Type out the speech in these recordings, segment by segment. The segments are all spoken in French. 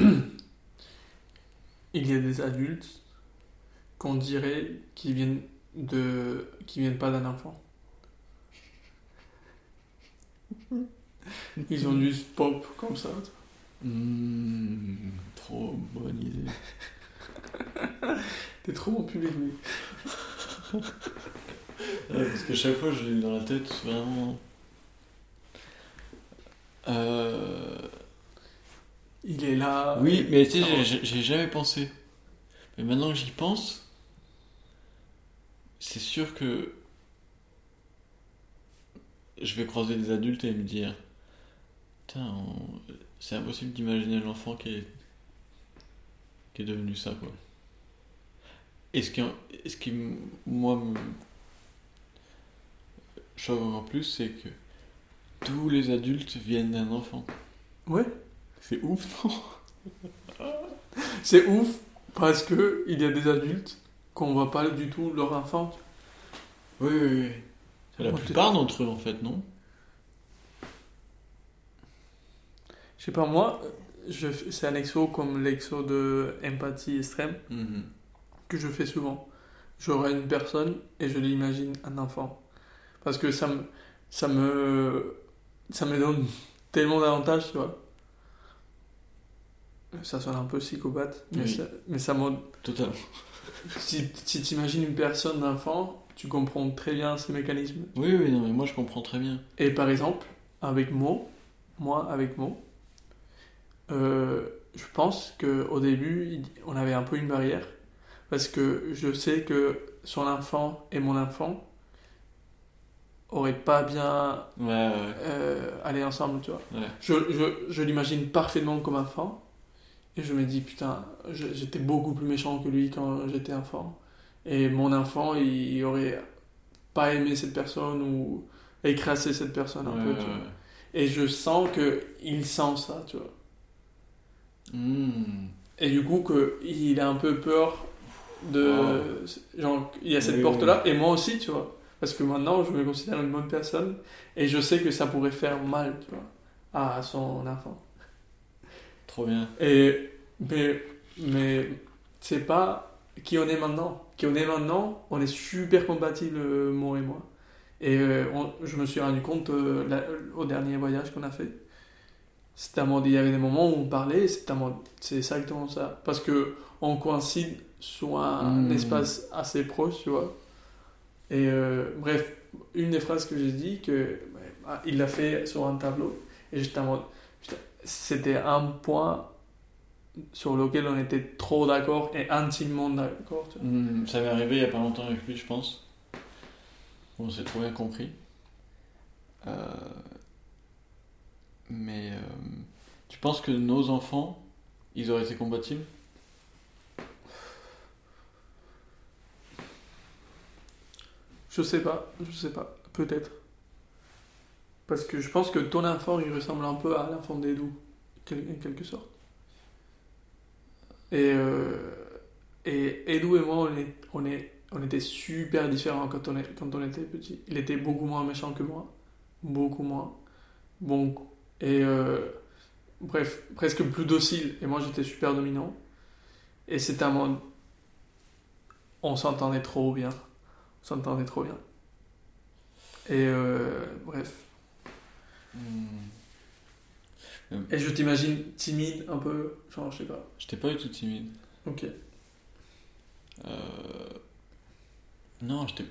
il y a des adultes qu'on dirait qui viennent de qui viennent pas d'un enfant. Ils ont juste pop comme ça. Hmm, trop bonne idée. T'es trop bon public. Ouais, parce que chaque fois, je l'ai dans la tête, vraiment. Euh... Il est là. Oui, mais tu sais, j'ai- j'ai jamais pensé. Mais maintenant que j'y pense, c'est sûr que je vais croiser des adultes et me dire Putain, on- c'est impossible d'imaginer l'enfant qui est... qui est devenu ça, quoi. Et ce qui, et ce qui moi, me choque encore plus, c'est que tous les adultes viennent d'un enfant. Ouais. C'est ouf, non C'est ouf parce que il y a des adultes qu'on voit pas du tout leur enfant. Oui, oui, oui. C'est la Moi, plupart d'entre eux, en fait, non? Je sais pas, moi, je, c'est un exo comme l'exo de empathie extrême Mhm. que je fais souvent. Regarde une personne et je l'imagine un enfant. Parce que ça me, ça me, ça me donne tellement d'avantages, tu vois. Ça sonne un peu psychopathe, mais, Oui. ça, mais ça Totalement. si, si tu imagines une personne d'enfant, tu comprends très bien ces mécanismes. Oui, oui, non, mais moi je comprends très bien. Et par exemple, avec Mo, moi avec Mo, euh, je pense qu'au début, on avait un peu une barrière. Parce que je sais que son enfant et mon enfant auraient pas bien Ouais, ouais. euh, aller ensemble, tu vois. Ouais. Je, je, je l'imagine parfaitement comme enfant. Et je me dis, putain, j'étais beaucoup plus méchant que lui quand j'étais enfant. Et mon enfant, il, il aurait pas aimé cette personne ou écrasé cette personne un Ouais, peu, ouais, tu vois. ouais. Et je sens que il sent ça, tu vois. Hmm. Et du coup, que il a un peu peur de. Genre, il y a cette Oui, porte-là, et moi aussi, tu vois. Parce que maintenant, je me considère une bonne personne, et je sais que ça pourrait faire mal, tu vois, à son enfant. Trop bien. Et, mais, mais c'est pas qui on est maintenant. Qui on est maintenant, on est super compatibles, moi et moi. Et euh, on- je me suis rendu compte euh, la- au dernier voyage qu'on a fait. Mode, il y avait des moments où on parlait, c'est exactement ça. Parce que on coïncide sur un Mm. espace assez proche, tu vois. Et euh, bref, une des phrases que j'ai dit, que il l'a fait sur un tableau, et j'étais en mode, c'était un point sur lequel on était trop d'accord et intimement d'accord. Hmm, Ça m'est arrivé il y a pas longtemps avec lui, je pense. On s'est trop bien compris. Euh, Mais euh, tu penses que nos enfants, ils auraient été compatibles? Je sais pas, je sais pas, peut-être. Parce que je pense que ton enfant, il ressemble un peu à l'enfant d'Edu, quel- en quelque sorte. Et, euh, et Edu et moi, on, est, on, est, on était super différents quand on, est, quand on était petit. Il était beaucoup moins méchant que moi, beaucoup moins. Bon, et euh, bref, presque plus docile. Et moi, j'étais super dominant. Et c'était un mode. On s'entendait trop bien. On s'entendait trop bien. Et euh, bref. Hmm. Et je t'imagine timide un peu, genre je sais pas. J'étais pas du tout timide. Ok. Euh, Non, j'étais.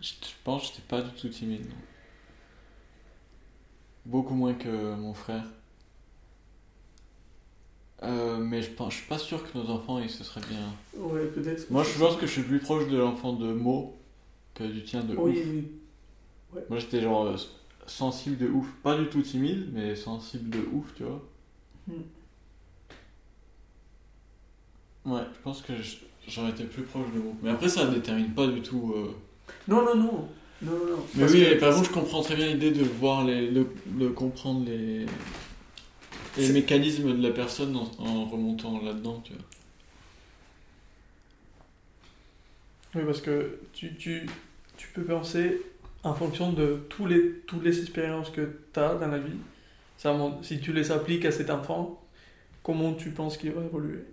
Je pense que j'étais pas du tout timide. non. Beaucoup moins que mon frère. Euh, mais je, pense, je suis pas sûr que nos enfants ils se seraient bien. Ouais, peut-être. Moi je pense que je suis plus proche de l'enfant de Mo que du tien de Oui, ouf. oui. Moi j'étais genre euh, sensible de ouf. Pas du tout timide, mais sensible de ouf, tu vois. Hmm. Ouais, je pense que j'aurais été plus proche de Mo. Mais après ça ne détermine pas du tout. euh, Non, non, non. Non, non, non. Mais Parce oui, que- et par contre, je comprends très bien l'idée de voir les, de, de comprendre les, les mécanismes de la personne en, en remontant là-dedans, tu vois. Oui, parce que tu, tu, tu peux penser en fonction de tous les, toutes les expériences que tu as dans la vie. Ça, si tu les appliques à cet enfant, comment tu penses qu'il va évoluer?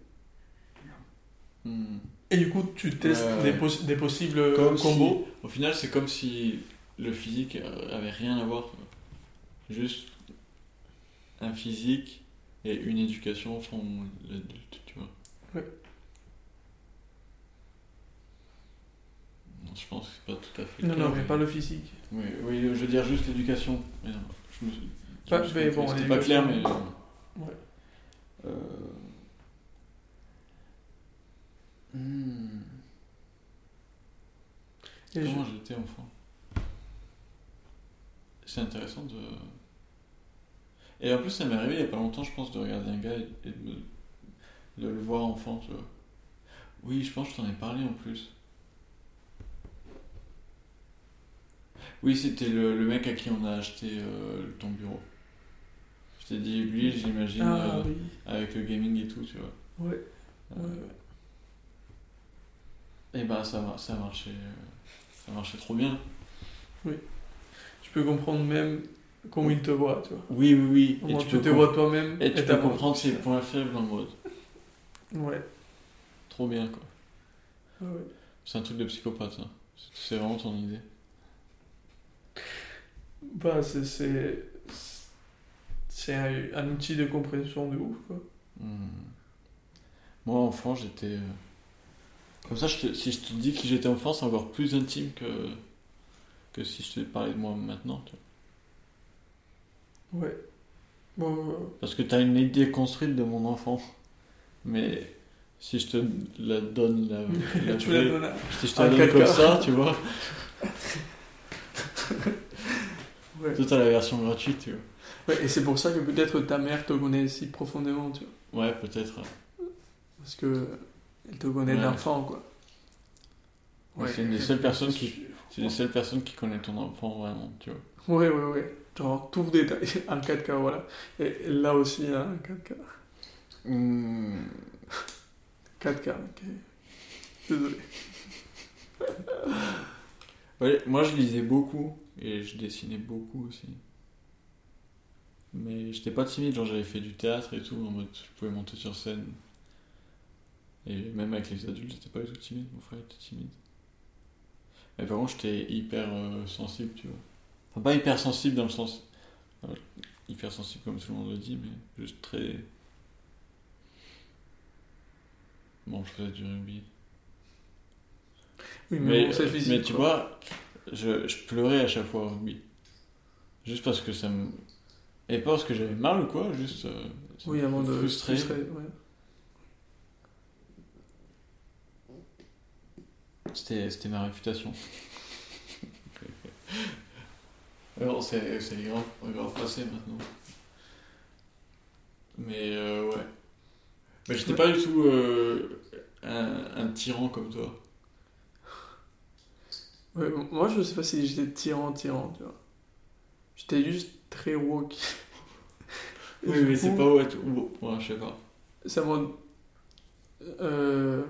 Hmm. Et du coup, tu testes des, possibles Comme combos? si- au final, c'est comme si le physique euh, avait rien à voir. Juste un physique et une éducation font tu vois. Ouais. Je pense que c'est pas tout à fait. Non, clair, non, mais pas le physique. Oui, oui, je veux dire juste l'éducation. Mais non, je me suis- je Pas- mais bon, C'était pas clair, mais. Ouais. Euh, hmm, je- Comment j'étais enfant? C'est intéressant de. Et en plus, ça m'est arrivé il y a pas longtemps, je pense, de regarder un gars et et de, me- de le voir enfant, tu vois. Oui, je pense que je t'en ai parlé en plus. Oui, c'était le, le mec à qui on a acheté euh, ton bureau. Je t'ai dit, lui, j'imagine, Ah euh, oui. avec le gaming et tout, tu vois. Ouais. Euh, ouais, ouais. Et bah, ça, mar- ça marchait. euh, Ça marchait trop bien. Tu peux comprendre même comment il te voit, tu vois. Oui, oui, oui. Et tu, tu, te vois toi-même. et tu peux comprendre ses points faibles en mode. Ouais. Trop bien, quoi. ouais. C'est un truc de psychopathe, ça. C'est vraiment ton idée. Bah, c'est. C'est c'est un, un outil de compréhension de ouf, quoi. Hmm. Moi, enfant, j'étais. euh, Comme ça, je te- si je te dis qui j'étais enfant, c'est encore plus intime que, que si je te parlais de moi maintenant. tu vois. Ouais. Bon, euh, Parce que tu as une idée construite de mon enfant. Mais si je te la donne, la, la tu la donnes à- si je te la donne comme ça, tu vois, Ouais. toi, t'as la version gratuite, tu vois. Ouais, et c'est pour ça que peut-être ta mère te connaît si profondément, tu vois. Ouais, peut-être. Parce que elle te connaît Ouais. d'enfant, quoi. Ouais, c'est une des seules personnes qui-. C'est les seules personnes qui connaissent ton enfant vraiment, tu vois. Ouais, ouais, ouais. Genre tout détail en 4K, voilà. Et là aussi, hein, en 4K. Hmm. 4K, ok. Désolé. Ouais, moi je lisais beaucoup et je dessinais beaucoup aussi. Mais j'étais pas timide, genre j'avais fait du théâtre et tout, en mode je pouvais monter sur scène. Et même avec les adultes, j'étais pas du tout timide, mon frère était timide. Mais par contre, j'étais hyper euh, sensible, tu vois. Enfin, pas hyper sensible dans le sens. euh, hyper sensible comme tout le monde le dit, mais juste très. Bon, je faisais du rugby. Oui, mais, Mais, bon, euh, physique. mais tu quoi. vois, je, je pleurais à chaque fois au rugby. Juste parce que ça me. Et pas parce que j'avais mal ou quoi, juste. euh, Oui, avant de frustrer, ouais. C'était, ma réputation. Alors, c'est, c'est grave, grave passé maintenant. Mais euh, ouais. Mais j'étais pas du tout euh, un, un tyran comme toi. Ouais, Moi, je sais pas si j'étais tyran, tyran, tu vois. J'étais juste très woke. Oui, mais c'est pas bon, ouais, je sais pas. Ça m'a. Euh...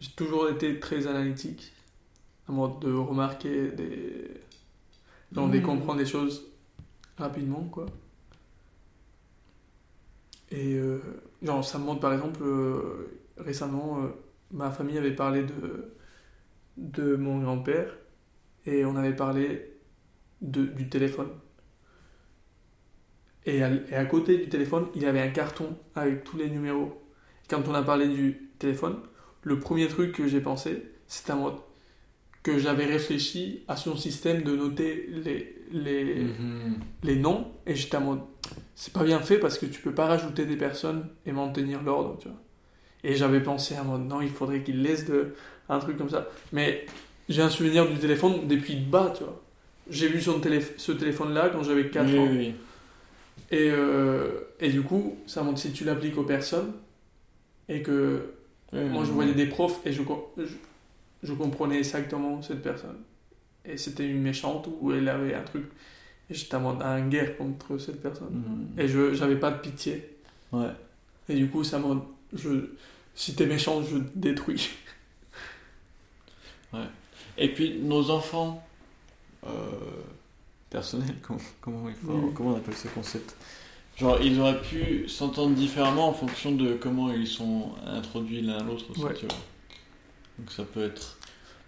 J'ai toujours été très analytique. À mode de remarquer des. Genre, de Mmh. comprendre des choses rapidement, quoi. Et euh, genre, ça me montre par exemple, euh, récemment, euh, ma famille avait parlé de, de mon grand-père et on avait parlé de, du téléphone. Et à, et à côté du téléphone, il y avait un carton avec tous les numéros. Quand on a parlé du téléphone, le premier truc que j'ai pensé, c'était en mode que j'avais réfléchi à son système de noter les, les, Mhm. les noms et j'étais en mode c'est pas bien fait parce que tu peux pas rajouter des personnes et maintenir l'ordre tu vois et j'avais pensé en mode non il faudrait qu'il laisse de un truc comme ça mais j'ai un souvenir du téléphone depuis bas tu vois j'ai vu son télé ce téléphone là quand j'avais 4 oui, ans oui, oui. et, euh, et du coup ça montre si tu l'appliques aux personnes et que moi, je voyais des profs et je, je, je comprenais exactement cette personne. Et c'était une méchante ou elle avait un truc. Et j'étais en guerre contre cette personne. Mhm. Et je j'avais pas de pitié. Ouais. Et du coup, ça m'a. Je, si t'es méchant, je te détruis. Et puis nos enfants, euh, personnel, comment, comment, il faut- Oui. comment on appelle ce concept? Genre, ils auraient pu s'entendre différemment en fonction de comment ils sont introduits l'un à l'autre aussi, Ouais. tu vois. Donc ça peut être...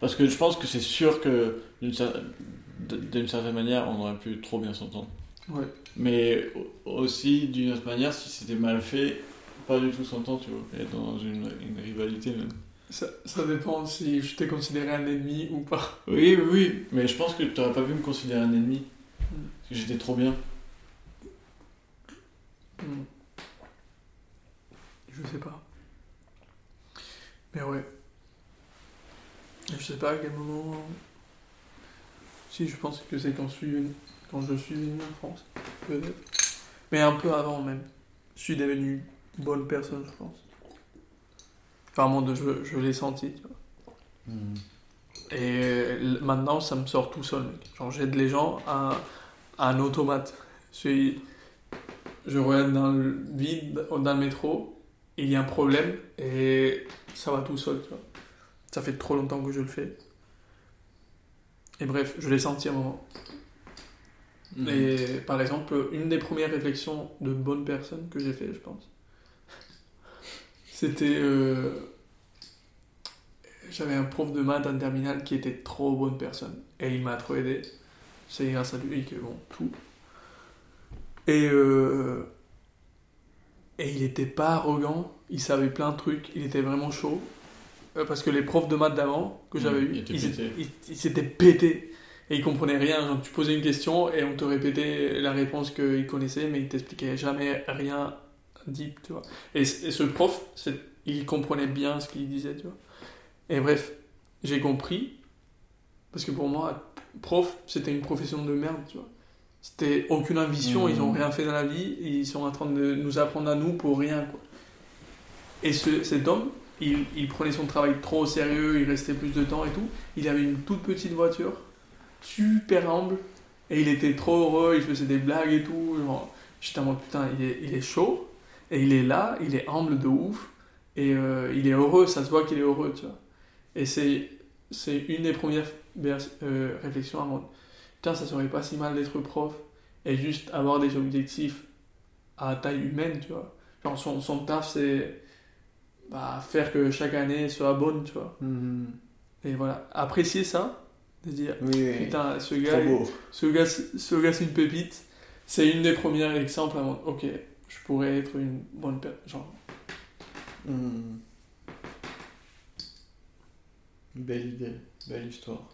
Parce que je pense que c'est sûr que d'une cer- d- d'une certaine manière, on aurait pu trop bien s'entendre. Ouais. Mais au- aussi, d'une autre manière, si c'était mal fait, pas du tout s'entendre, tu vois. Et dans une, une rivalité même. Ça, ça dépend si je t'ai considéré un ennemi ou pas. Oui, oui, oui. Mais je pense que tu n'aurais pas pu me considérer un ennemi. Mm. Parce que j'étais trop bien. Hmm. Je sais pas. Mais ouais. Je sais pas à quel moment. Si, je pense que c'est quand, je suis venu- quand je suis venu en France. Peut-être. Mais un peu avant même. Je suis devenu bonne personne, je pense. Vraiment, de, je, je l'ai senti. tu vois. Et l- maintenant, ça me sort tout seul. Mec. Genre, j'aide les gens à, à un automate. Je, je regarde dans le vide, dans le métro, il y a un problème et ça va tout seul. Tu vois. Ça fait trop longtemps que je le fais. Et bref, je l'ai senti à un moment. Mhm. Et par exemple, une des premières réflexions de bonne personne que j'ai fait, je pense, c'était. euh, J'avais un prof de maths en terminale qui était trop bonne personne. Et il m'a trop aidé. C'est grâce à lui que, bon, tout. Et. euh, Et il était pas arrogant, il savait plein de trucs, il était vraiment chaud. Euh, Parce que les profs de maths d'avant que j'avais Mhm, eu, ils s'étaient pétés. Et ils comprenaient rien. Genre, tu posais une question et on te répétait la réponse qu'ils connaissaient, mais ils t'expliquaient jamais rien dit, tu vois. Et, ce prof, il comprenait bien ce qu'il disait, tu vois. Et bref, j'ai compris, parce que pour moi, prof, c'était une profession de merde, tu vois. C'était aucune ambition, ils ont rien fait dans la vie, ils sont en train de nous apprendre à nous pour rien, quoi. Et ce, cet homme, il, il prenait son travail trop au sérieux, il restait plus de temps et tout. Il avait une toute petite voiture, super humble, et il était trop heureux, il faisait des blagues et tout. Genre, J'étais en mode putain, il est, il est chaud, et il est là, il est humble de ouf, et euh, il est heureux, ça se voit qu'il est heureux, tu vois. Et c'est, c'est une des premières euh, réflexions à mode. Putain, ça serait pas si mal d'être prof, et juste avoir des objectifs à taille humaine, tu vois. Genre son, son taf, c'est bah, faire que chaque année soit bonne, tu vois. Mhm. Et voilà, apprécier ça, de dire Oui, putain, ce gars, ce gars, ce gars c'est une pépite. C'est une des premières exemples à mon- ok, je pourrais être une bonne personne. Genre, Mhm. Belle idée, belle histoire.